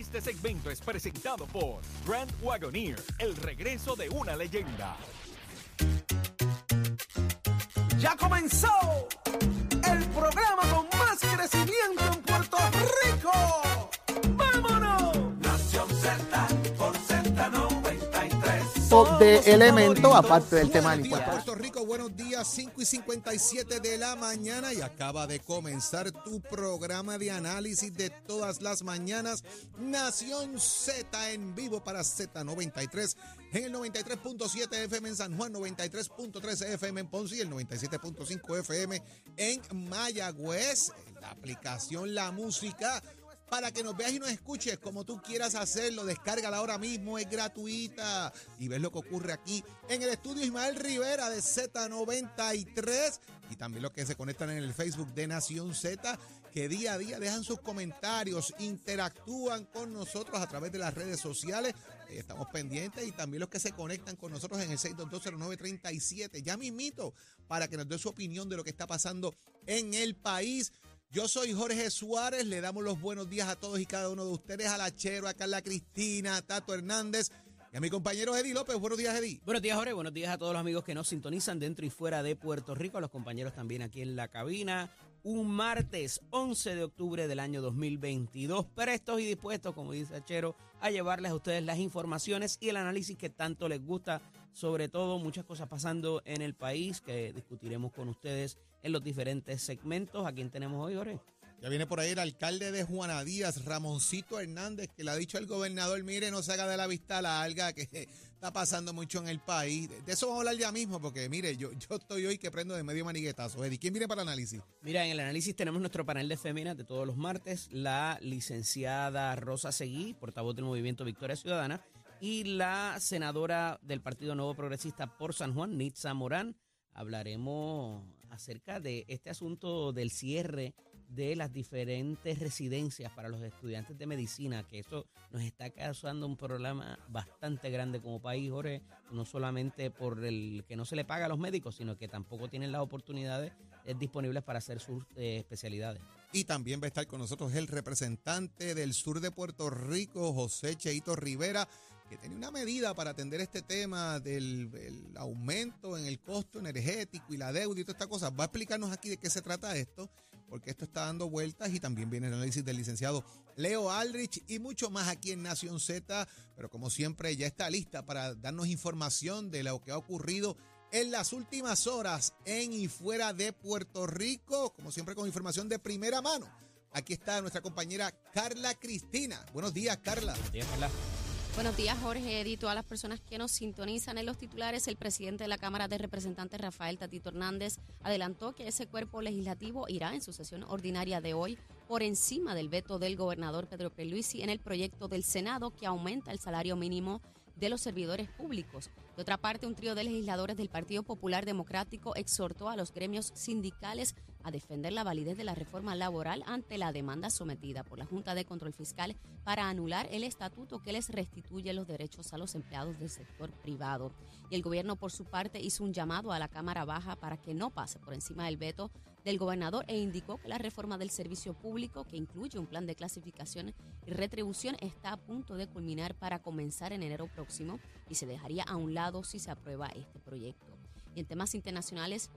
Este segmento es presentado por Grand Wagoneer, el regreso de una leyenda. Ya comenzó el programa con más crecimiento en Puerto Rico. ¡Vámonos! Nación Z por Z93. de elemento, aparte del tema del impuesto. Puerto Rico, buenos días, 5 y 57 de la mañana y acaba de comenzar tu programa de análisis de todas las mañanas, Nación Z en vivo para Z93 en el 93.7 FM en San Juan, 93.3 FM en Ponce y el 97.5 FM en Mayagüez, la aplicación La Música para que nos veas y nos escuches como tú quieras hacerlo. Descárgala ahora mismo, es gratuita. Y ves lo que ocurre aquí en el estudio Ismael Rivera de Z93 y también los que se conectan en el Facebook de Nación Z, que día a día dejan sus comentarios, interactúan con nosotros a través de las redes sociales. Eh, Estamos pendientes y también los que se conectan con nosotros en el 6220937. Ya mismito para que nos dé su opinión de lo que está pasando en el país. Yo soy Jorge Suárez, le damos los buenos días a todos y cada uno de ustedes, a la Chero, a Carla Cristina, a Tato Hernández y a mi compañero Eddie López. Buenos días, Eddie. Buenos días, Jorge. Buenos días a todos los amigos que nos sintonizan dentro y fuera de Puerto Rico, a los compañeros también aquí en la cabina. Un martes 11 de octubre del año 2022, prestos y dispuestos, como dice Achero, a llevarles a ustedes las informaciones y el análisis que tanto les gusta, sobre todo muchas cosas pasando en el país que discutiremos con ustedes en los diferentes segmentos. ¿A quién tenemos hoy, Jorge? Ya viene por ahí el alcalde de Juana Díaz, Ramoncito Hernández, que le ha dicho al gobernador, mire, no se haga de la vista larga, que está pasando mucho en el país. De eso vamos a hablar ya mismo, porque mire, yo, yo estoy hoy que prendo de medio maniguetazo. Eddie, ¿quién viene para el análisis? Mira, en el análisis tenemos nuestro panel de féminas de todos los martes, la licenciada Rosa Seguí, portavoz del Movimiento Victoria Ciudadana, y la senadora del Partido Nuevo Progresista por San Juan, Nitza Morán. Hablaremos acerca de este asunto del cierre de las diferentes residencias para los estudiantes de medicina, que eso nos está causando un problema bastante grande como país, Jorge, no solamente por el que no se le paga a los médicos, sino que tampoco tienen las oportunidades eh, disponibles para hacer sus eh, especialidades. Y también va a estar con nosotros el representante del sur de Puerto Rico, José Cheito Rivera, que tiene una medida para atender este tema del el aumento en el costo energético y la deuda y toda esta cosa. Va a explicarnos aquí de qué se trata esto, porque esto está dando vueltas y también viene el análisis del licenciado Leo Aldrich y mucho más aquí en Nación Z. Pero como siempre, ya está lista para darnos información de lo que ha ocurrido en las últimas horas en y fuera de Puerto Rico, como siempre con información de primera mano. Aquí está nuestra compañera Carla Cristina. Buenos días, Carla. Buenos días, Jorge, Eddie, todas las personas que nos sintonizan en los titulares. El presidente de la Cámara de Representantes, Rafael Tatito Hernández, adelantó que ese cuerpo legislativo irá en su sesión ordinaria de hoy por encima del veto del gobernador Pedro Pierluisi en el proyecto del Senado que aumenta el salario mínimo de los servidores públicos. De otra parte, un trío de legisladores del Partido Popular Democrático exhortó a los gremios sindicales a defender la validez de la reforma laboral ante la demanda sometida por la Junta de Control Fiscal para anular el estatuto que les restituye los derechos a los empleados del sector privado. Y el gobierno, por su parte, hizo un llamado a la Cámara Baja para que no pase por encima del veto del gobernador e indicó que la reforma del servicio público, que incluye un plan de clasificación y retribución, está a punto de culminar para comenzar en enero próximo y se dejaría a un lado si se aprueba este proyecto. Y en temas internacionales,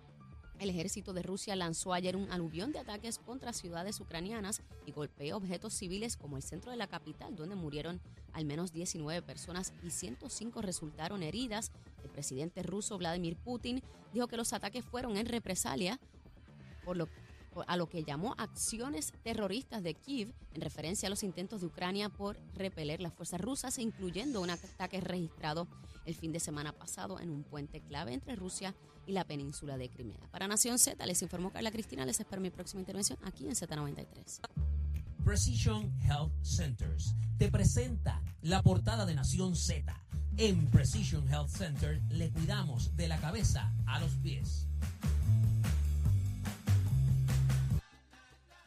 el ejército de Rusia lanzó ayer un aluvión de ataques contra ciudades ucranianas y golpeó objetos civiles como el centro de la capital, donde murieron al menos 19 personas y 105 resultaron heridas. El presidente ruso Vladimir Putin dijo que los ataques fueron en represalia por lo, a lo que llamó acciones terroristas de Kiev en referencia a los intentos de Ucrania por repeler las fuerzas rusas, incluyendo un ataque registrado el fin de semana pasado en un puente clave entre Rusia y la península de Crimea. Para Nación Z, les informó Carla Cristina. Les espero mi próxima intervención aquí en Z93. Precision Health Centers te presenta la portada de Nación Z. En Precision Health Center le cuidamos de la cabeza a los pies.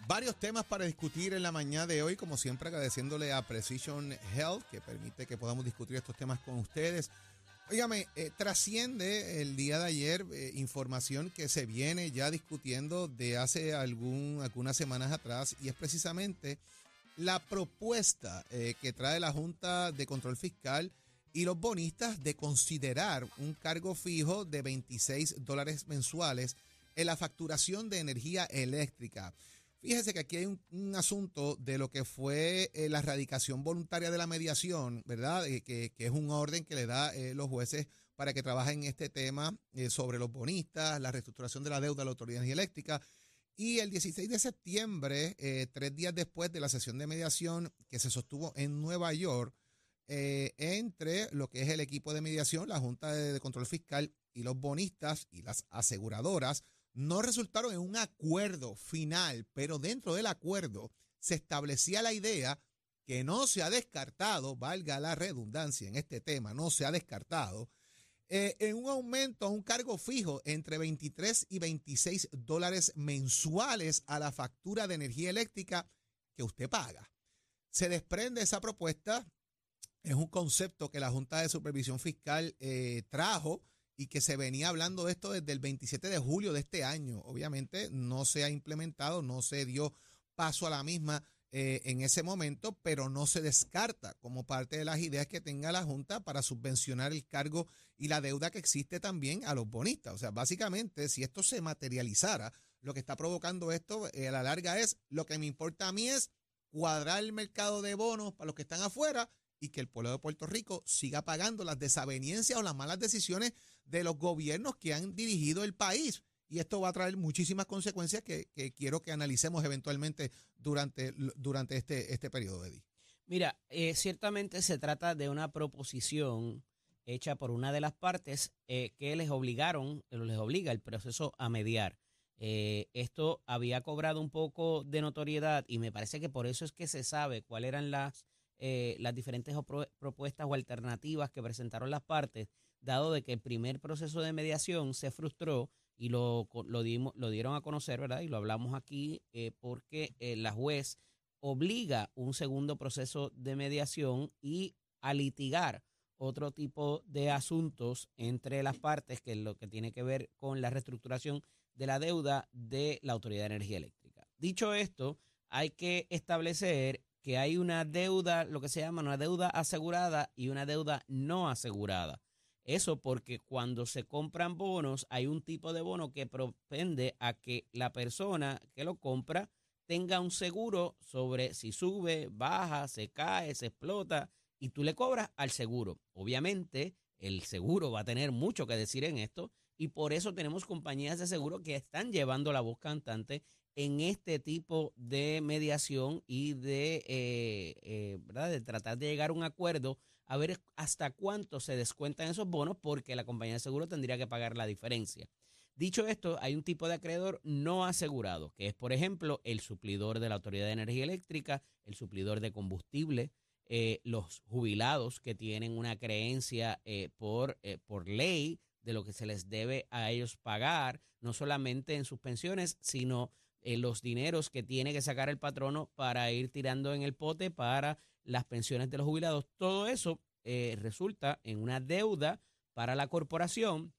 Varios temas para discutir en la mañana de hoy, como siempre agradeciéndole a Precision Health que permite que podamos discutir estos temas con ustedes. Óigame, eh, trasciende el día de ayer eh, información que se viene ya discutiendo de hace algún, algunas semanas atrás y es precisamente la propuesta eh, que trae la Junta de Control Fiscal y los bonistas de considerar un cargo fijo de 26 dólares mensuales en la facturación de energía eléctrica. Fíjese que aquí hay un, asunto de lo que fue eh, la erradicación voluntaria de la mediación, ¿verdad? Eh, que, es un orden que le da eh, los jueces para que trabajen en este tema sobre los bonistas, la reestructuración de la deuda de la Autoridad de Eléctrica. Y el 16 de septiembre, tres días después de la sesión de mediación que se sostuvo en Nueva York, entre lo que es el equipo de mediación, la Junta de Control Fiscal y los bonistas y las aseguradoras, no resultaron en un acuerdo final, pero dentro del acuerdo se establecía la idea que no se ha descartado, valga la redundancia en este tema, no se ha descartado, eh, en un aumento a un cargo fijo entre 23 y 26 dólares mensuales a la factura de energía eléctrica que usted paga. Se desprende esa propuesta, es un concepto que la Junta de Supervisión Fiscal eh, trajo y que se venía hablando de esto desde el 27 de julio de este año. Obviamente no se ha implementado, no se dio paso a la misma eh, en ese momento, pero no se descarta como parte de las ideas que tenga la Junta para subvencionar el cargo y la deuda que existe también a los bonistas. O sea, básicamente, si esto se materializara, lo que está provocando esto eh, a la larga es, lo que me importa a mí es cuadrar el mercado de bonos para los que están afuera y que el pueblo de Puerto Rico siga pagando las desavenencias o las malas decisiones de los gobiernos que han dirigido el país. Y esto va a traer muchísimas consecuencias que, quiero que analicemos eventualmente durante, durante este, este periodo, Eddie. Mira, eh, ciertamente se trata de una proposición hecha por una de las partes eh, que les obligaron, les obliga el proceso a mediar. Eh, esto había cobrado un poco de notoriedad y me parece que por eso es que se sabe cuáles eran las, las diferentes propuestas o alternativas que presentaron las partes dado de que el primer proceso de mediación se frustró y lo, lo, dimos, lo dieron a conocer, ¿verdad? Y lo hablamos aquí eh, porque eh, la juez obliga un segundo proceso de mediación y a litigar otro tipo de asuntos entre las partes, que es lo que tiene que ver con la reestructuración de la deuda de la Autoridad de Energía Eléctrica. Dicho esto, hay que establecer que hay una deuda, lo que se llama una deuda asegurada y una deuda no asegurada. Eso porque cuando se compran bonos hay un tipo de bono que propende a que la persona que lo compra tenga un seguro sobre si sube, baja, se cae, se explota y tú le cobras al seguro. Obviamente el seguro va a tener mucho que decir en esto y por eso tenemos compañías de seguro que están llevando la voz cantante en este tipo de mediación y de, eh, eh, ¿verdad? de tratar de llegar a un acuerdo a ver hasta cuánto se descuentan esos bonos porque la compañía de seguro tendría que pagar la diferencia. Dicho esto, hay un tipo de acreedor no asegurado, que es, por ejemplo, el suplidor de la Autoridad de Energía Eléctrica, el suplidor de combustible, eh, los jubilados que tienen una creencia por, por ley de lo que se les debe a ellos pagar, no solamente en sus pensiones, sino en los dineros que tiene que sacar el patrono para ir tirando en el pote para las pensiones de los jubilados. Todo eso eh, resulta en una deuda para la corporación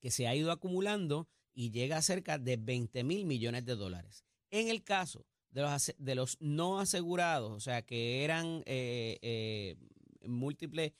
que se ha ido acumulando y llega a cerca de 20 mil millones de dólares. En el caso de los, de los no asegurados, o sea, que eran eh, eh, múltiples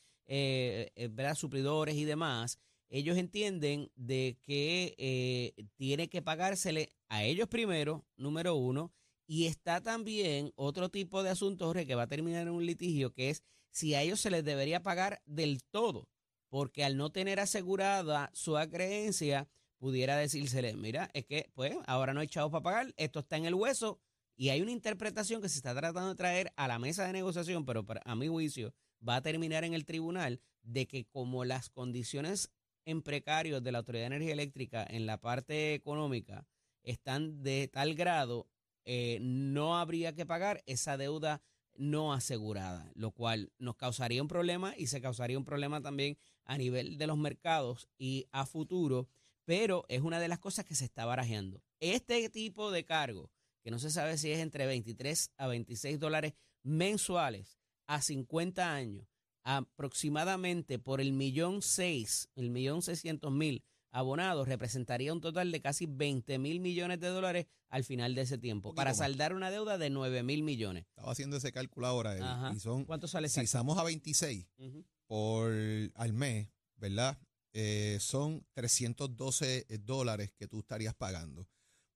suplidores y demás, ellos entienden de que tiene que pagársele a ellos primero, número uno, y está también otro tipo de asunto, que va a terminar en un litigio, que es si a ellos se les debería pagar del todo, porque al no tener asegurada su acreencia, pudiera decírsele, mira, es que pues ahora no hay chavos para pagar, esto está en el hueso, y hay una interpretación que se está tratando de traer a la mesa de negociación, pero a mi juicio va a terminar en el tribunal, de que como las condiciones en precario de la Autoridad de Energía Eléctrica en la parte económica están de tal grado eh, no habría que pagar esa deuda no asegurada, lo cual nos causaría un problema y se causaría un problema también a nivel de los mercados y a futuro, pero es una de las cosas que se está barajeando. Este tipo de cargo, que no se sabe si es entre 23 a 26 dólares mensuales a 50 años, aproximadamente por el millón seis, el millón seiscientos mil abonados representaría un total de casi 20 mil millones de dólares al final de ese tiempo, para más. saldar una deuda de 9 mil millones. Estaba haciendo ese cálculo ahora, Ajá. y son, ¿Cuánto sale si estamos a 26 Ujú. por al mes, ¿verdad? Eh, son 312 dólares que tú estarías pagando.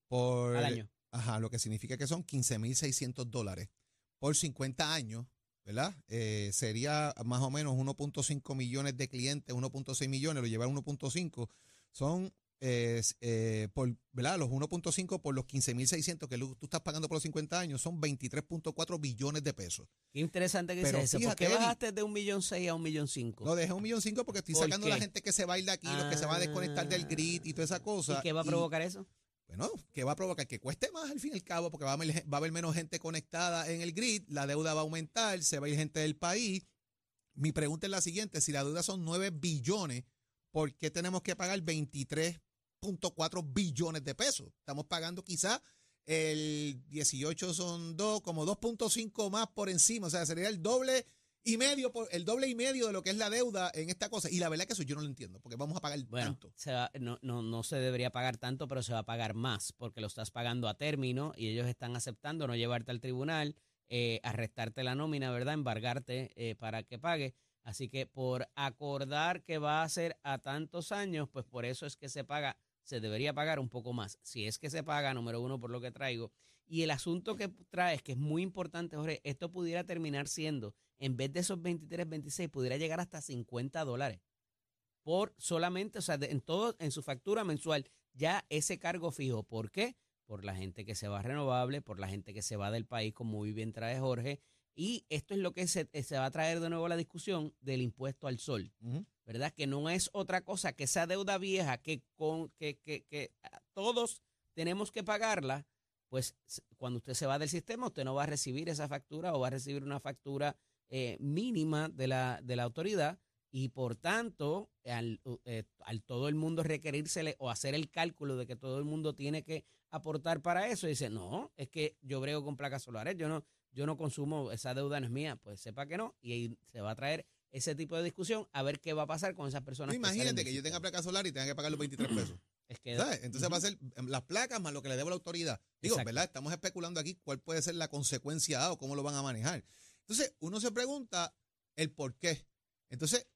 Por, Al año. Ajá, lo que significa que son 15.600 dólares por 50 años, ¿verdad? Eh, sería más o menos 1.5 millones de clientes, 1.6 millones, lo lleva a 1.5. Son, eh, eh, por, ¿verdad? Los 1.5 por los 15.600 que tú estás pagando por los 50 años son 23.4 billones de pesos. Qué interesante que Pero dices eso. ¿Por qué bajaste de un millón seis a un millón cinco? Lo dejé un millón cinco porque estoy ¿Por sacando a la gente que se va a ir de aquí, los que se van a desconectar del Ah. grid y toda esa cosa. ¿Y qué va a provocar eso? Bueno, que va a provocar que cueste más al fin y al cabo, porque va a, haber, va a haber menos gente conectada en el grid, la deuda va a aumentar, se va a ir gente del país. Mi pregunta es la siguiente, si la deuda son 9 billones, ¿por qué tenemos que pagar 23.4 billones de pesos? Estamos pagando quizá el 18 son 2, como 2.5 más por encima, o sea, sería el doble y medio, por, el doble y medio de lo que es la deuda en esta cosa. Y la verdad que eso yo no lo entiendo, porque vamos a pagar Bueno, tanto. se va- no, no, no se debería pagar tanto, pero se va a pagar más, porque lo estás pagando a término y ellos están aceptando no llevarte al tribunal, eh, arrestarte la nómina, ¿verdad? Embargarte eh, para que pague. Así que por acordar que va a ser a tantos años, pues por eso es que se paga, se debería pagar un poco más. Si es que se paga, número uno, por lo que traigo. Y el asunto que traes, que es muy importante, Jorge, esto pudiera terminar siendo, en vez de esos 23, 26, pudiera llegar hasta 50 dólares por solamente, o sea, de- en todo, en su factura mensual, ya ese cargo fijo. ¿Por qué? Por la gente que se va renovable, por la gente que se va del país, como muy bien trae Jorge. Y esto es lo que se, se va a traer de nuevo a la discusión del impuesto al sol. ¿verdad? Que no es otra cosa que esa deuda vieja que, con, que, que, que todos tenemos que pagarla, pues cuando usted se va del sistema, usted no va a recibir esa factura o va a recibir una factura eh, mínima de la, de la autoridad y por tanto, al, eh, al todo el mundo requerírsele o hacer el cálculo de que todo el mundo tiene que aportar para eso, dice, no, es que yo brego con placas solares, yo no, yo no consumo, esa deuda no es mía, pues sepa que no, y ahí se va a traer ese tipo de discusión a ver qué va a pasar con esas personas. No, que salen imagínate que yo tenga placa solar y tenga que pagar los 23 pesos. Es que, ¿sabes? Entonces va a ser em, las placas más lo que le debo la autoridad. Digo, Exacto. ¿verdad? Estamos especulando aquí cuál puede ser la consecuencia A o cómo lo van a manejar. Entonces, uno se pregunta el por qué. Entonces,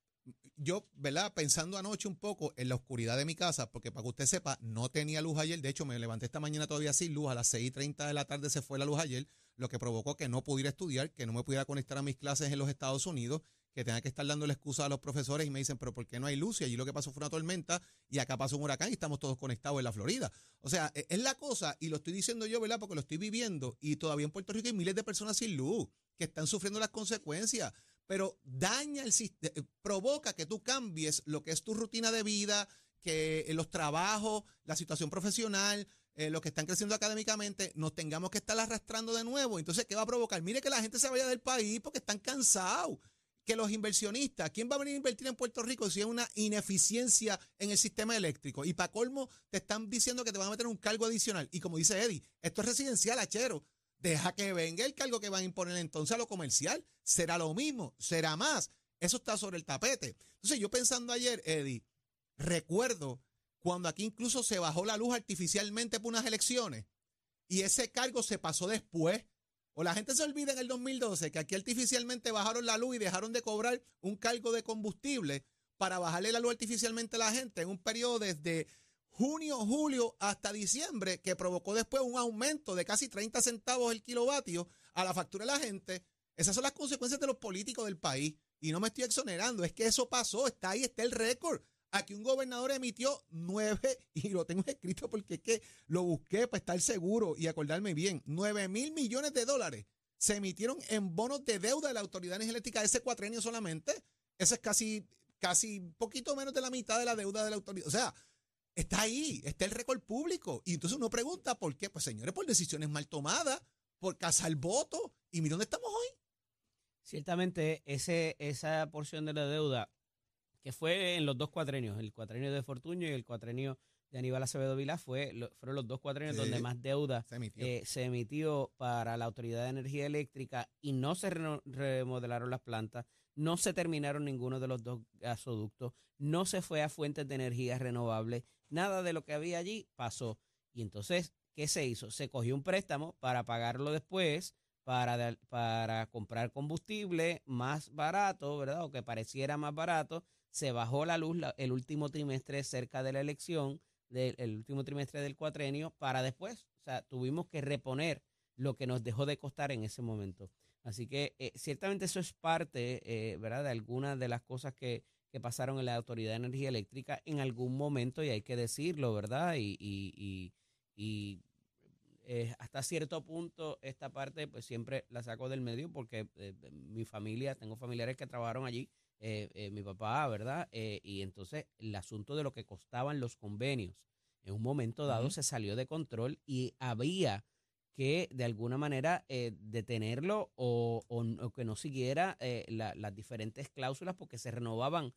yo, ¿verdad? Pensando anoche un poco en la oscuridad de mi casa, porque para que usted sepa, no tenía luz ayer. De hecho, me levanté esta mañana todavía sin luz. A las 6 y 30 de la tarde se fue la luz ayer, lo que provocó que no pudiera estudiar, que no me pudiera conectar a mis clases en los Estados Unidos, que tenga que estar dando la excusa a los profesores y me dicen, pero ¿por qué no hay luz? Y allí lo que pasó fue una tormenta y acá pasó un huracán y estamos todos conectados en la Florida. O sea, e- es la cosa, y lo estoy diciendo yo, ¿verdad? Porque lo estoy viviendo, y todavía en Puerto Rico hay miles de personas sin luz que están sufriendo las consecuencias, pero daña el sistema, provoca que tú cambies lo que es tu rutina de vida, que en los trabajos, la situación profesional, eh, los que están creciendo académicamente, nos tengamos que estar arrastrando de nuevo. Entonces, ¿qué va a provocar? Mire que la gente se vaya del país porque están cansados. Que los inversionistas, ¿quién va a venir a invertir en Puerto Rico si hay una ineficiencia en el sistema eléctrico? Y para colmo, te están diciendo que te van a meter un cargo adicional. Y como dice Eddie, esto es residencial, achero. Deja que venga el cargo que van a imponer entonces a lo comercial. Será lo mismo, será más. Eso está sobre el tapete. Entonces, yo pensando ayer, Eddie, recuerdo cuando aquí incluso se bajó la luz artificialmente por unas elecciones y ese cargo se pasó después. O la gente se olvida en el 2012 que aquí artificialmente bajaron la luz y dejaron de cobrar un cargo de combustible para bajarle la luz artificialmente a la gente en un periodo desde junio, julio hasta diciembre que provocó después un aumento de casi 30 centavos el kilovatio a la factura de la gente. Esas son las consecuencias de los políticos del país. Y no me estoy exonerando, es que eso pasó, está ahí, está el récord. Aquí un gobernador emitió nueve, y lo tengo escrito porque es que lo busqué para estar seguro y acordarme bien, nueve mil millones de dólares se emitieron en bonos de deuda de la Autoridad Energética ese cuatrenio solamente. Eso es casi, casi poquito menos de la mitad de la deuda de la autoridad. O sea, está ahí, está el récord público. Y entonces uno pregunta por qué. Pues señores, por decisiones mal tomadas, por cazar voto. Y mira dónde estamos hoy. Ciertamente, ese, esa porción de la deuda que fue en los dos cuatrenios, el cuatrenio de Fortuño y el cuatrenio de Aníbal Acevedo Vilá fue, lo- fueron los dos cuatrenios Sí. donde más deuda Se emitió. eh, se emitió para la Autoridad de Energía Eléctrica y no se reno- remodelaron las plantas, no se terminaron ninguno de los dos gasoductos, no se fue a fuentes de energía renovables, nada de lo que había allí pasó. Y entonces, ¿qué se hizo? Se cogió un préstamo para pagarlo después, para, para comprar combustible más barato, ¿verdad? O que pareciera más barato. Se bajó la luz el último trimestre cerca de la elección, del el último trimestre del cuatrenio, para después. O sea, tuvimos que reponer lo que nos dejó de costar en ese momento. Así que eh, ciertamente eso es parte, eh, ¿verdad?, de algunas de las cosas que, que pasaron en la Autoridad de Energía Eléctrica en algún momento, y hay que decirlo, ¿verdad? Y, y, y, y, eh, hasta cierto punto esta parte pues siempre la saco del medio porque eh, mi familia, tengo familiares que trabajaron allí, eh, eh, mi papá, ¿verdad? Eh, y entonces el asunto de lo que costaban los convenios, en un momento dado se salió de control y había que de alguna manera detenerlo o, o n- o que no siguiera la- las diferentes cláusulas porque se renovaban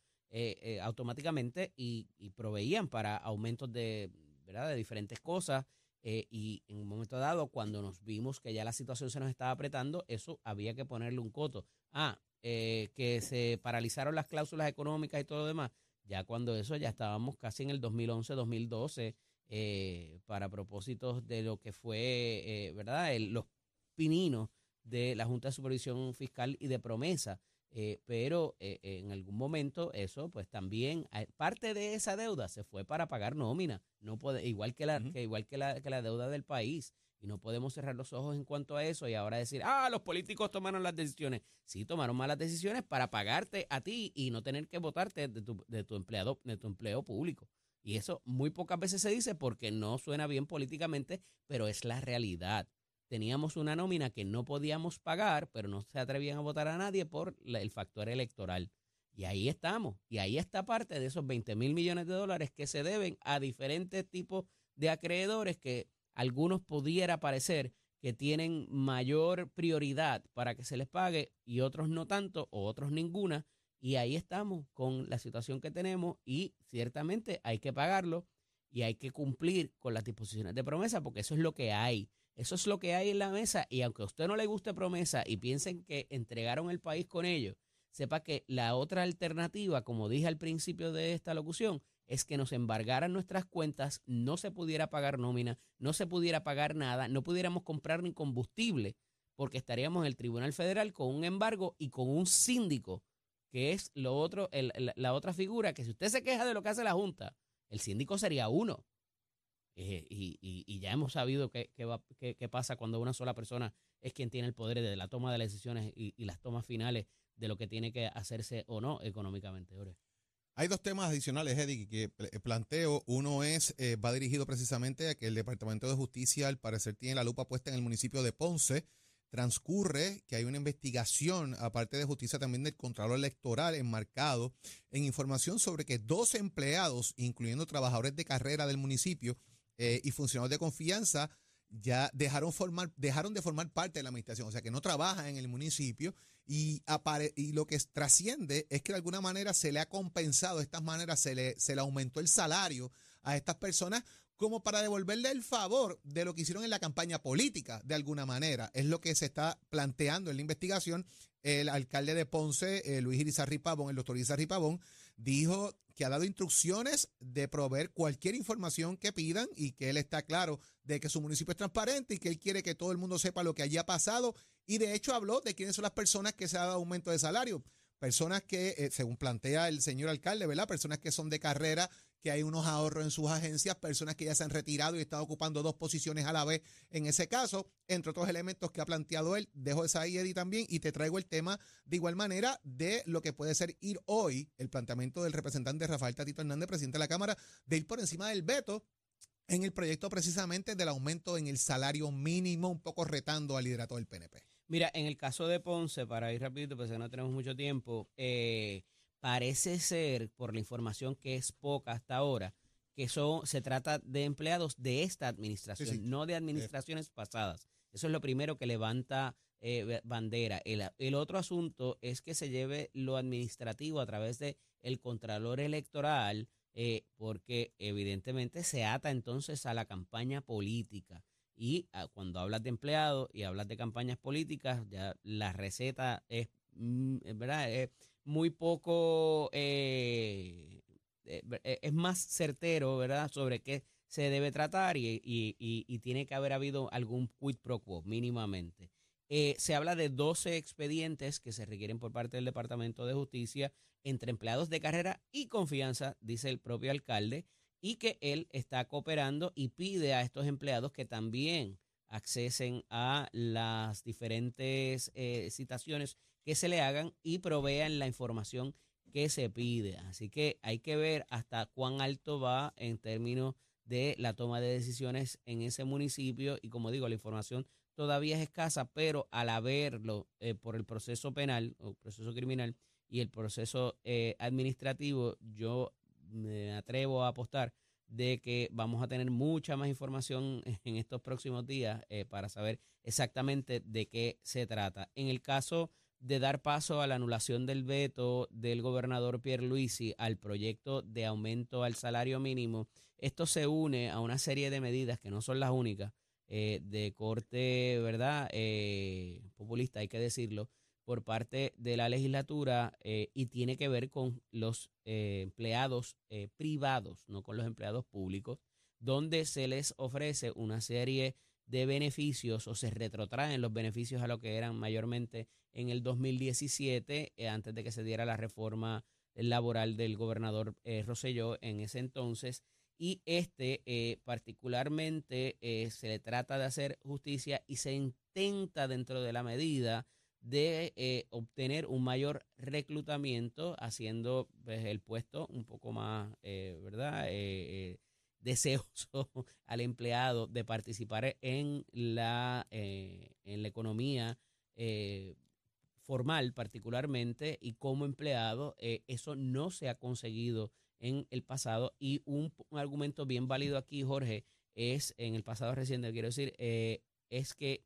automáticamente y, y proveían para aumentos de, ¿verdad? de diferentes cosas. eh, y en un momento dado, cuando nos vimos que ya la situación se nos estaba apretando, eso había que ponerle un coto. Ah, eh, que se paralizaron las cláusulas económicas y todo lo demás. Ya cuando eso, ya estábamos casi en el 2011-2012 eh, para propósitos de lo que fue, eh, ¿verdad? El- los pininos de la Junta de Supervisión Fiscal y de promesa. Eh, pero eh, en algún momento eso, pues también, parte de esa deuda se fue para pagar nómina, no puede, igual que la, que igual que la, que la deuda del país. Y no podemos cerrar los ojos en cuanto a eso y ahora decir, ah, los políticos tomaron las decisiones. Sí, tomaron malas decisiones para pagarte a ti y no tener que votarte de tu, de tu empleado, de tu empleo público. Y eso muy pocas veces se dice porque no suena bien políticamente, pero es la realidad. Teníamos una nómina que no podíamos pagar, pero no se atrevían a votar a nadie por el factor electoral. Y ahí estamos. Y ahí está parte de esos 20 mil millones de dólares que se deben a diferentes tipos de acreedores que algunos pudiera parecer que tienen mayor prioridad para que se les pague y otros no tanto o otros ninguna. Y ahí estamos con la situación que tenemos y ciertamente hay que pagarlo y hay que cumplir con las disposiciones de promesa porque eso es lo que hay. Eso es lo que hay en la mesa y aunque a usted no le guste promesa y piensen que entregaron el país con ellos, sepa que la otra alternativa, como dije al principio de esta locución, es que nos embargaran nuestras cuentas, no se pudiera pagar nómina, no se pudiera pagar nada, no pudiéramos comprar ni combustible, porque estaríamos en el Tribunal Federal con un embargo y con un síndico, que es lo otro, el- la, otra figura, que si usted se queja de lo que hace la Junta, el síndico sería uno. Eh, y, y- ya hemos sabido qué qué pasa cuando una sola persona es quien tiene el poder de la toma de las decisiones y, y las tomas finales de lo que tiene que hacerse o no económicamente. Hay dos temas adicionales, Eddie, que pl- planteo. Uno es, eh, va dirigido precisamente a que el Departamento de Justicia, al parecer, tiene la lupa puesta en el municipio de Ponce. Transcurre que hay una investigación, aparte de justicia, también del Contralor Electoral, enmarcado en información sobre que dos empleados, incluyendo trabajadores de carrera del municipio eh, y funcionarios de confianza, ya dejaron, formar, dejaron de formar parte de la administración, o sea que no trabajan en el municipio y, apare- y lo que trasciende es que de alguna manera se le ha compensado, de estas maneras se le, se le aumentó el salario a estas personas como para devolverle el favor de lo que hicieron en la campaña política, de alguna manera. Es lo que se está planteando en la investigación. El alcalde de Ponce, eh, Luis Irizarri Pavón, el doctor Irizarri Pavón, dijo que ha dado instrucciones de proveer cualquier información que pidan y que él está claro de que su municipio es transparente y que él quiere que todo el mundo sepa lo que allí ha pasado. Y de hecho habló de quiénes son las personas que se ha dado aumento de salario. Personas que, eh, según plantea el señor alcalde, ¿verdad? Personas que son de carrera, que hay unos ahorros en sus agencias, personas que ya se han retirado y están ocupando dos posiciones a la vez en ese caso, entre otros elementos que ha planteado él. Dejo esa ahí, Eddie, también, y te traigo el tema de igual manera de lo que puede ser ir hoy, el planteamiento del representante Rafael Tatito Hernández, presidente de la Cámara, de ir por encima del veto en el proyecto precisamente del aumento en el salario mínimo, un poco retando al liderato del PNP. Mira, en el caso de Ponce, para ir rapidito, porque no tenemos mucho tiempo, eh, parece ser, por la información que es poca hasta ahora, que son, se trata de empleados de esta administración, Sí, sí. no de administraciones pasadas. Eso es lo primero que levanta eh, bandera. El, el otro asunto es que se lleve lo administrativo a través de el Contralor Electoral eh, porque evidentemente se ata entonces a la campaña política. Y ah, cuando hablas de empleados y hablas de campañas políticas, ya la receta es, mm, ¿verdad? es muy poco, eh, eh, eh, es más certero, ¿verdad? Sobre qué se debe tratar y, y- y- tiene que haber habido algún quid pro quo mínimamente. Eh, se habla de 12 expedientes que se requieren por parte del Departamento de Justicia entre empleados de carrera y confianza, dice el propio alcalde, y que él está cooperando y pide a estos empleados que también accesen a las diferentes eh, citaciones que se le hagan y provean la información que se pide. Así que hay que ver hasta cuán alto va en términos de la toma de decisiones en ese municipio y como digo, la información todavía es escasa, pero al haberlo eh, por el proceso penal o proceso criminal y el proceso eh, administrativo, yo me atrevo a apostar de que vamos a tener mucha más información en estos próximos días eh, para saber exactamente de qué se trata. En el caso de dar paso a la anulación del veto del gobernador Pierluisi al proyecto de aumento al salario mínimo, esto se une a una serie de medidas que no son las únicas eh, de corte, ¿verdad? Eh, populista, hay que decirlo, por parte de la legislatura eh, y tiene que ver con los eh, empleados eh, privados, no con los empleados públicos, donde se les ofrece una serie de beneficios o se retrotraen los beneficios a lo que eran mayormente en el 2017, eh, antes de que se diera la reforma laboral del gobernador Rosselló en ese entonces. Y este particularmente se le trata de hacer justicia y se intenta dentro de la medida de eh, obtener un mayor reclutamiento, haciendo pues, el puesto un poco más, eh, ¿verdad? Eh, deseoso al empleado de participar en la, en la economía formal particularmente y como empleado, eso no se ha conseguido en el pasado y un, argumento bien válido aquí, Jorge, es en el pasado reciente, quiero decir, es que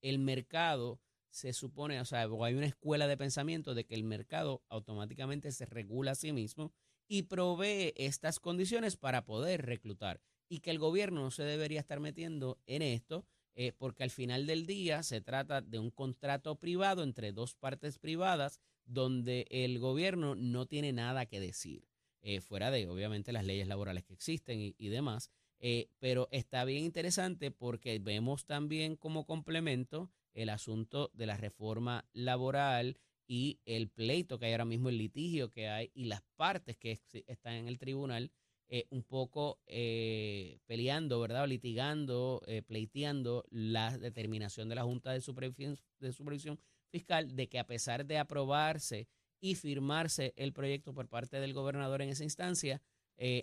el mercado se supone, o sea, hay una escuela de pensamiento de que el mercado automáticamente se regula a sí mismo y provee estas condiciones para poder reclutar y que el gobierno no se debería estar metiendo en esto eh, porque al final del día se trata de un contrato privado entre dos partes privadas donde el gobierno no tiene nada que decir, eh, fuera de obviamente las leyes laborales que existen y, y demás, eh, pero está bien interesante porque vemos también como complemento el asunto de la reforma laboral y el pleito que hay ahora mismo, el litigio que hay y las partes que están en el tribunal eh, un poco eh, peleando, ¿verdad? O litigando, eh, pleiteando la determinación de la Junta de Supervisión, Fiscal de que a pesar de aprobarse y firmarse el proyecto por parte del gobernador en esa instancia,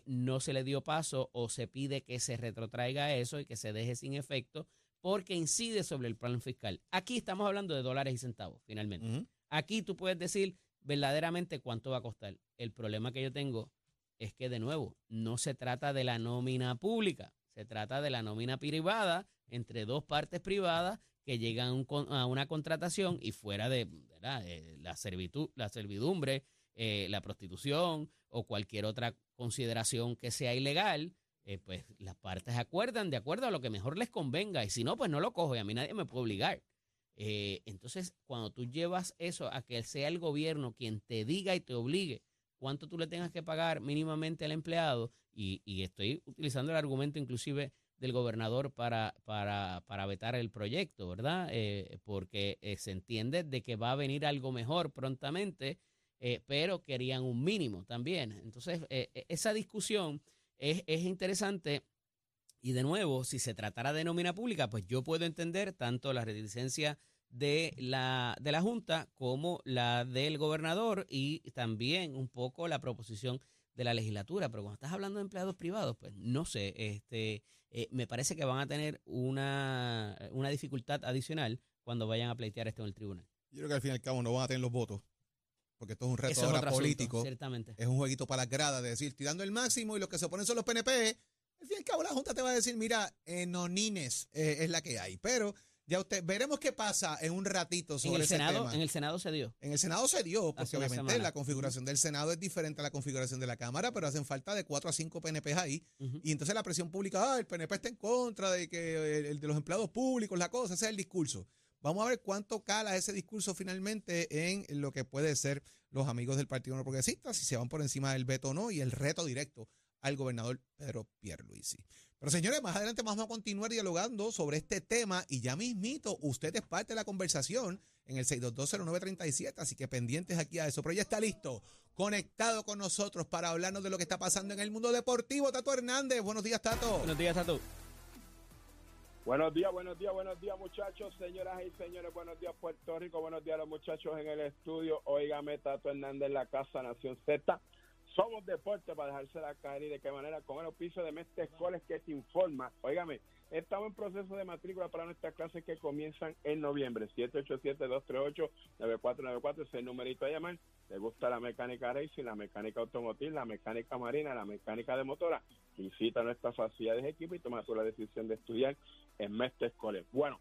no se le dio paso o se pide que se retrotraiga eso y que se deje sin efecto porque incide sobre el plan fiscal. Aquí estamos hablando de dólares y centavos, finalmente. Aquí tú puedes decir verdaderamente cuánto va a costar. El problema que yo tengo es que, de nuevo, no se trata de la nómina pública, se trata de la nómina privada entre dos partes privadas que llegan a una contratación y fuera de. Eh, la, servitud, la servidumbre, eh, la prostitución o cualquier otra consideración que sea ilegal, eh, pues las partes acuerdan de acuerdo a lo que mejor les convenga y si no, pues no lo cojo y a mí nadie me puede obligar. Eh, entonces, cuando tú llevas eso a que sea el gobierno quien te diga y te obligue cuánto tú le tengas que pagar mínimamente al empleado, y, y estoy utilizando el argumento inclusive del gobernador para, para, para vetar el proyecto, ¿verdad? Eh, porque se entiende de que va a venir algo mejor prontamente, pero querían un mínimo también. Entonces, eh, esa discusión es, es interesante y de nuevo, si se tratara de nómina pública, pues yo puedo entender tanto la reticencia de la, de la Junta como la del gobernador y también un poco la proposición de la legislatura. Pero cuando estás hablando de empleados privados, pues no sé, este, eh, me parece que van a tener una, una dificultad adicional cuando vayan a pleitear esto en el tribunal. Yo creo que al fin y al cabo no van a tener los votos. Porque esto es un reto es asunto, político. ciertamente. es un jueguito para las gradas de decir, estoy dando el máximo y los que se oponen son los PNP. Al fin y al cabo, la Junta te va a decir, mira, eh, nonines eh, es la que hay. Pero Ya usted, veremos qué pasa en un ratito En el, ese Senado, tema. en el Senado se dio. En el Senado se dio, porque obviamente semana. la configuración del Senado es diferente a la configuración de la Cámara, pero hacen falta de cuatro a cinco PNPs ahí. Y entonces la presión pública, ah, el PNP está en contra de que el, el de los empleados públicos, la cosa, ese es el discurso. Vamos a ver cuánto cala ese discurso finalmente en lo que puede ser los amigos del Partido No Progresista, si se van por encima del veto o no, y el reto directo al gobernador Pedro Pierluisi. Pero señores, más adelante vamos a continuar dialogando sobre este tema y ya mismito, usted es parte de la conversación en el 6220937, así que pendientes aquí a eso. Pero ya está listo, conectado con nosotros para hablarnos de lo que está pasando en el mundo deportivo. Tato Hernández, buenos días, Tato. Buenos días, Tato. Buenos días, buenos días, buenos días muchachos, señoras y señores, buenos días Puerto Rico, buenos días a los muchachos en el estudio, óigame Tato Hernández la casa Nación Z, somos deporte para dejársela caer y de qué manera con el oficio de Mestre Escoles que te informa, óigame, estamos en proceso de matrícula para nuestras clases que comienzan en noviembre, 787-238-9494, ese es el numerito a llamar, le gusta la mecánica racing, la mecánica automotriz, la mecánica marina, la mecánica de motora, visita nuestras facilidades de equipo y toma tú la decisión de estudiar en Mestre College. Bueno,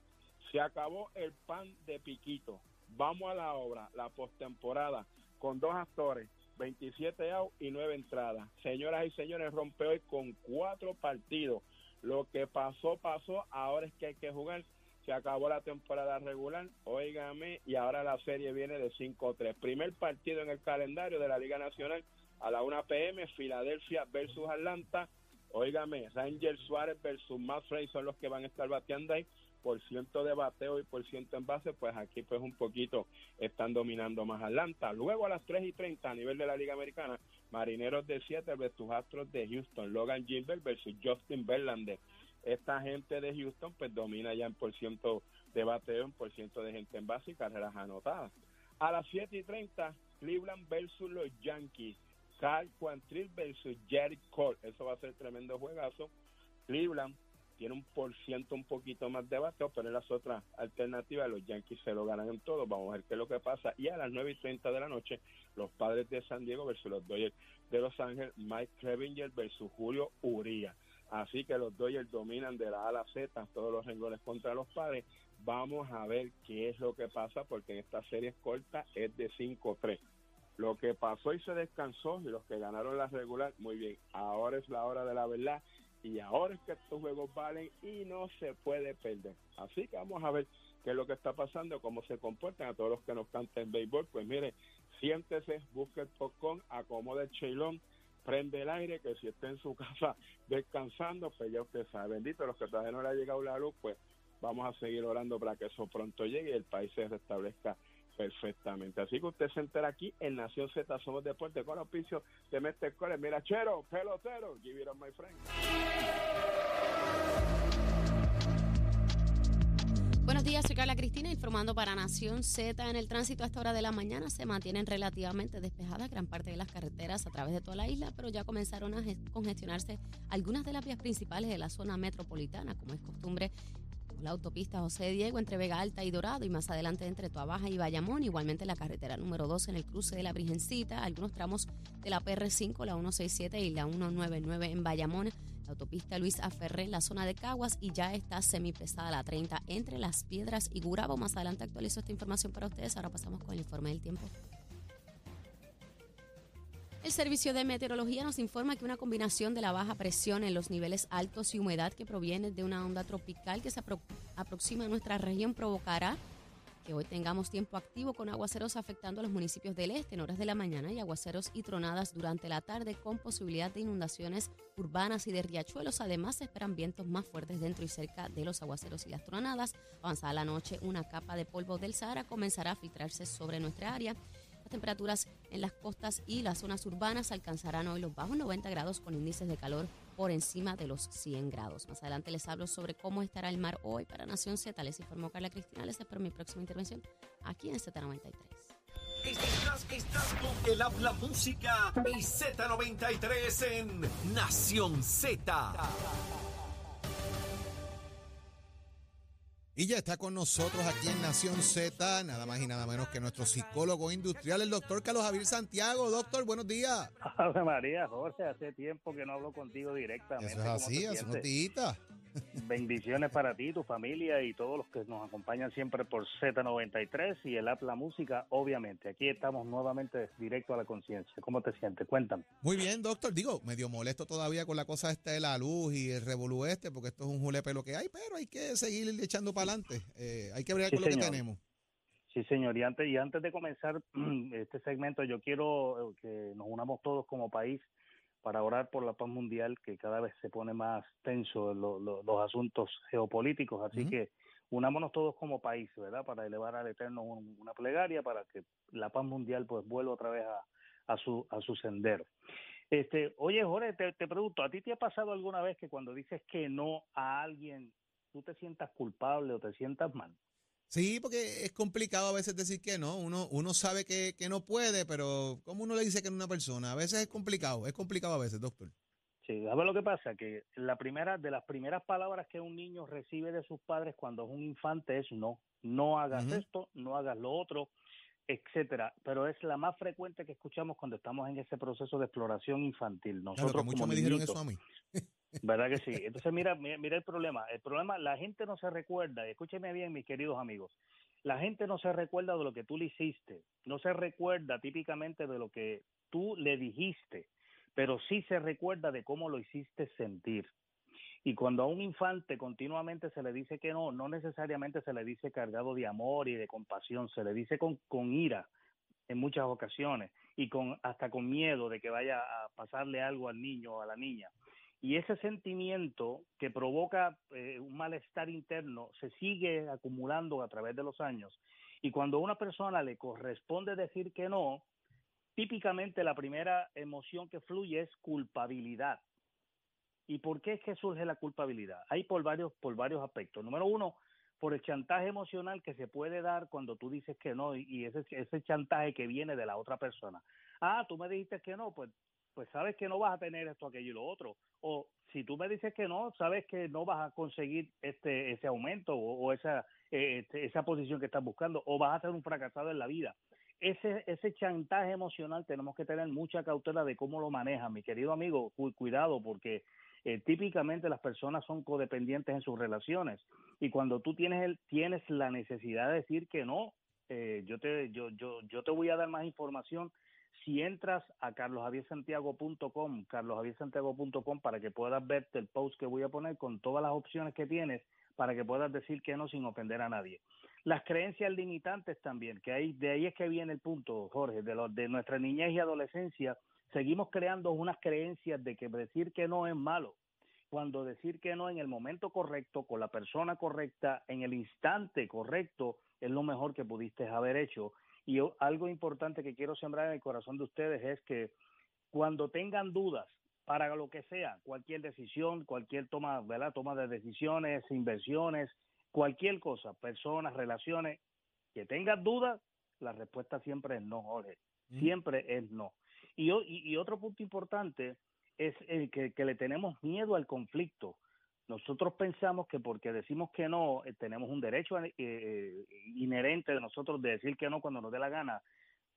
se acabó el pan de piquito. Vamos a la obra, la postemporada, con dos actores, 27 out y 9 entradas. Señoras y señores, rompe hoy con cuatro partidos. Lo que pasó, pasó. Ahora es que hay que jugar. Se acabó la temporada regular, óigame, y ahora la serie viene de 5-3. Primer partido en el calendario de la Liga Nacional a la 1 p.m. Filadelfia versus Atlanta. Óigame, Ranger Suárez versus Matt Frey son los que van a estar bateando ahí. Por ciento de bateo y por ciento en base, pues aquí pues un poquito están dominando más Atlanta. Luego a las 3 y 30 a nivel de la Liga Americana, Marineros de Seattle versus Astros de Houston, Logan Gilbert versus Justin Verlander. Esta gente de Houston pues domina ya en por ciento de bateo, en por ciento de gente en base y carreras anotadas. A las 7 y 30, Cleveland versus los Yankees. Carl Quantrill versus Jerry Cole. Eso va a ser tremendo juegazo. Cleveland tiene un por ciento un poquito más de bateo, pero en las otras alternativas los Yankees se lo ganan en todo. Vamos a ver qué es lo que pasa. Y a las 9 y 30 de la noche, los padres de San Diego versus los Dodgers de Los Ángeles, Mike Clevinger versus Julio Uría. Así que los Dodgers dominan de la A a la Z todos los renglones contra los padres. Vamos a ver qué es lo que pasa, porque en esta serie corta es de 5-3. Lo que pasó y se descansó, y los que ganaron la regular, muy bien. Ahora es la hora de la verdad y ahora es que estos juegos valen y no se puede perder. Así que vamos a ver qué es lo que está pasando, cómo se comportan a todos los que nos canten béisbol. Pues mire, siéntese, busque el popcorn, acomode el chelón, prende el aire, que si está en su casa descansando, pues ya usted sabe. Bendito, los que todavía no le ha llegado la luz, pues vamos a seguir orando para que eso pronto llegue y el país se restablezca perfectamente. Así que usted se entera aquí en Nación Z Somos Deporte con auspicio de Mestre College. Mira, chero, pelotero, give it my friend. Buenos días, soy Carla Cristina informando para Nación Z. En el tránsito a esta hora de la mañana se mantienen relativamente despejadas gran parte de las carreteras a través de toda la isla, pero ya comenzaron a ges- congestionarse algunas de las vías principales de la zona metropolitana, como es costumbre la autopista José Diego entre Vega Alta y Dorado y más adelante entre Tuabaja y Bayamón, igualmente la carretera número 2 en el cruce de la Virgencita, algunos tramos de la PR5, la 167 y la 199 en Bayamón, la autopista Luis Aferré en la zona de Caguas y ya está semipesada la 30 entre Las Piedras y Gurabo. Más adelante actualizo esta información para ustedes. Ahora pasamos con el informe del tiempo. El Servicio de Meteorología nos informa que una combinación de la baja presión en los niveles altos y humedad que proviene de una onda tropical que se apro- aproxima a nuestra región provocará que hoy tengamos tiempo activo con aguaceros afectando a los municipios del este en horas de la mañana y aguaceros y tronadas durante la tarde con posibilidad de inundaciones urbanas y de riachuelos. Además, se esperan vientos más fuertes dentro y cerca de los aguaceros y las tronadas. Avanzada la noche, una capa de polvo del Sahara comenzará a filtrarse sobre nuestra área. Las temperaturas en las costas y las zonas urbanas alcanzarán hoy los bajos 90 grados con índices de calor por encima de los 100 grados. Más adelante les hablo sobre cómo estará el mar hoy para Nación Z. Les informó Carla Cristina. Les espero mi próxima intervención aquí en Z93. Estás, con el habla música y Z93 en Nación Z. Y ya está con nosotros aquí en Nación Z, nada más y nada menos que nuestro psicólogo industrial, el doctor Carlos Javier Santiago. Doctor, buenos días. Ave María, Jorge, hace tiempo que no hablo contigo directamente. Eso es ¿Cómo así, hace unos días. Bendiciones para ti, tu familia y todos los que nos acompañan siempre por Z93 y el app La Música, obviamente. Aquí estamos nuevamente directo a la conciencia. ¿Cómo te sientes? Cuéntame. Muy bien, doctor. Digo, medio molesto todavía con la cosa esta de la luz y el revolú este, porque esto es un julepe lo que hay, pero hay que seguir echando para adelante. Eh, hay que bregar Sí, con lo que tenemos. Sí, señor. Y antes, y antes de comenzar este segmento, yo quiero eh, que nos unamos todos como país para orar por la paz mundial, que cada vez se pone más tenso lo- lo- los asuntos geopolíticos. Así que unámonos todos como país, ¿verdad? Para elevar al Eterno un- una plegaria para que la paz mundial pues vuelva otra vez a, a su a su sendero. Este, oye, Jorge, te, te pregunto, ¿a ti te ha pasado alguna vez que cuando dices que no a alguien, tú te sientas culpable o te sientas mal? Sí, porque es complicado a veces decir que no. Uno, uno sabe que, que no puede, pero ¿cómo uno le dice que no a una persona? A veces es complicado, es complicado a veces, doctor. Sí, ¿sabes lo que pasa? Que la primera, de las primeras palabras que un niño recibe de sus padres cuando es un infante es no, no hagas esto, no hagas lo otro, etcétera. Pero es la más frecuente que escuchamos cuando estamos en ese proceso de exploración infantil. Claro, Nosotros que muchos como me dijeron niñitos, eso a mí. ¿Verdad que sí? Entonces, mira, mira, mira el problema. El problema, la gente no se recuerda, escúcheme bien, mis queridos amigos, la gente no se recuerda de lo que tú le hiciste, no se recuerda típicamente de lo que tú le dijiste, pero sí se recuerda de cómo lo hiciste sentir. Y cuando a un infante continuamente se le dice que no, no necesariamente se le dice cargado de amor y de compasión, se le dice con, con ira en muchas ocasiones y con hasta con miedo de que vaya a pasarle algo al niño o a la niña. Y ese sentimiento que provoca eh, un malestar interno se sigue acumulando a través de los años. Y cuando a una persona le corresponde decir que no, típicamente la primera emoción que fluye es culpabilidad. ¿Y por qué es que surge la culpabilidad? Hay por varios, por varios aspectos. Número uno, por el chantaje emocional que se puede dar cuando tú dices que no y, ese, ese chantaje que viene de la otra persona. Ah, tú me dijiste que no, pues, pues sabes que no vas a tener esto, aquello y lo otro. O si tú me dices que no, sabes que no vas a conseguir este ese aumento o, esa eh, este, esa posición que estás buscando o vas a ser un fracasado en la vida. Ese ese chantaje emocional tenemos que tener mucha cautela de cómo lo manejan, mi querido amigo. Cu- cuidado porque eh, típicamente las personas son codependientes en sus relaciones y cuando tú tienes el, tienes la necesidad de decir que no, eh, yo te yo yo yo te voy a dar más información si entras a carlosjaviersantiago.com, carlosjaviersantiago.com para que puedas verte el post que voy a poner con todas las opciones que tienes para que puedas decir que no sin ofender a nadie. Las creencias limitantes también, que ahí, de ahí es que viene el punto, Jorge, de, lo, de nuestra niñez y adolescencia, seguimos creando unas creencias de que decir que no es malo, cuando decir que no en el momento correcto, con la persona correcta, en el instante correcto, es lo mejor que pudiste haber hecho. Y yo- algo importante que quiero sembrar en el corazón de ustedes es que cuando tengan dudas para lo que sea, cualquier decisión, cualquier toma, ¿verdad? Toma de decisiones, inversiones, cualquier cosa, personas, relaciones, que tengas dudas, la respuesta siempre es no, Jorge. Siempre es no. Y, y, y otro punto importante es el que, que le tenemos miedo al conflicto. Nosotros pensamos que porque decimos que no, eh, tenemos un derecho eh, eh, inherente de nosotros de decir que no cuando nos dé la gana.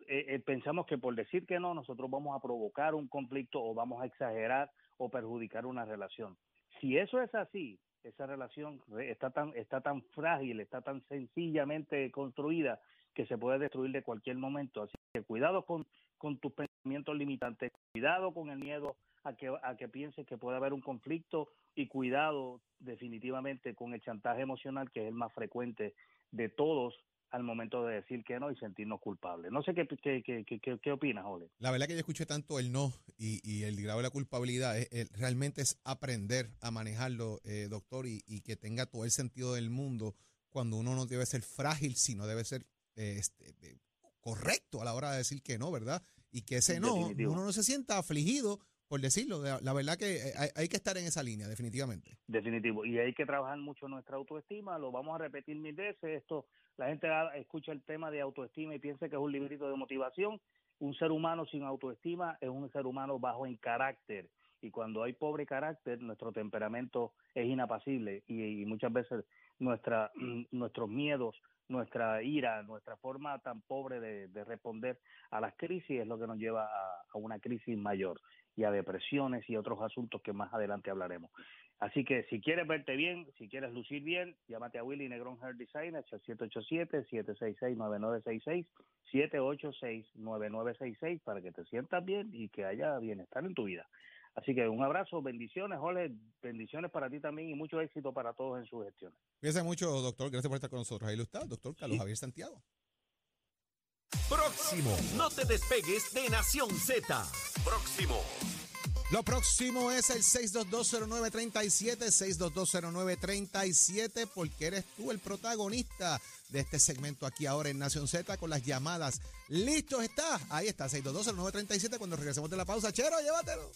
Eh, pensamos que por decir que no, nosotros vamos a provocar un conflicto o vamos a exagerar o perjudicar una relación. Si eso es así, esa relación re- está tan, está tan frágil, está tan sencillamente construida que se puede destruir de cualquier momento. Así que cuidado con, con tus pensamientos limitantes, cuidado con el miedo a que, a que pienses que puede haber un conflicto y cuidado definitivamente con el chantaje emocional que es el más frecuente de todos al momento de decir que no y sentirnos culpables. No sé qué, qué, qué, qué, qué- qué opinas, Ole. La verdad que yo escuché tanto el no y, y el grado de la culpabilidad, es- es- realmente es aprender a manejarlo, eh, doctor, y, y que tenga todo el sentido del mundo cuando uno no debe ser frágil, sino debe ser eh, este, eh, correcto a la hora de decir que no, ¿verdad? Y que ese no, Definitivo. uno no se sienta afligido por decirlo. La, verdad que eh, hay, que estar en esa línea, definitivamente. Definitivo. Y hay que trabajar mucho nuestra autoestima, lo vamos a repetir mil veces. Esto, la gente ha- escucha el tema de autoestima y piensa que es un librito de motivación. Un ser humano sin autoestima es un ser humano bajo en carácter. Y cuando hay pobre carácter, nuestro temperamento es inapacible y, muchas veces nuestra, nuestros miedos, nuestra ira, nuestra forma tan pobre de, de responder a las crisis es lo que nos lleva a, a una crisis mayor y a depresiones y otros asuntos que más adelante hablaremos. Así que si quieres verte bien, si quieres lucir bien, llámate a Willy Negrón Hair Designer al 787-766-9966, 786-9966 para que te sientas bien y que haya bienestar en tu vida. Así que un abrazo, bendiciones, Jorge, bendiciones para ti también y mucho éxito para todos en su gestión. Cuídense mucho, doctor. Gracias por estar con nosotros. Ahí lo está, doctor Carlos Javier Santiago. Próximo, no te despegues de Nación Z. Próximo. Lo próximo es el 6220937, 6220937, porque eres tú el protagonista de este segmento aquí ahora en Nación Z con las llamadas. ¿Listo está? Ahí está, 6220937 cuando regresemos de la pausa. Chero, llévatelo.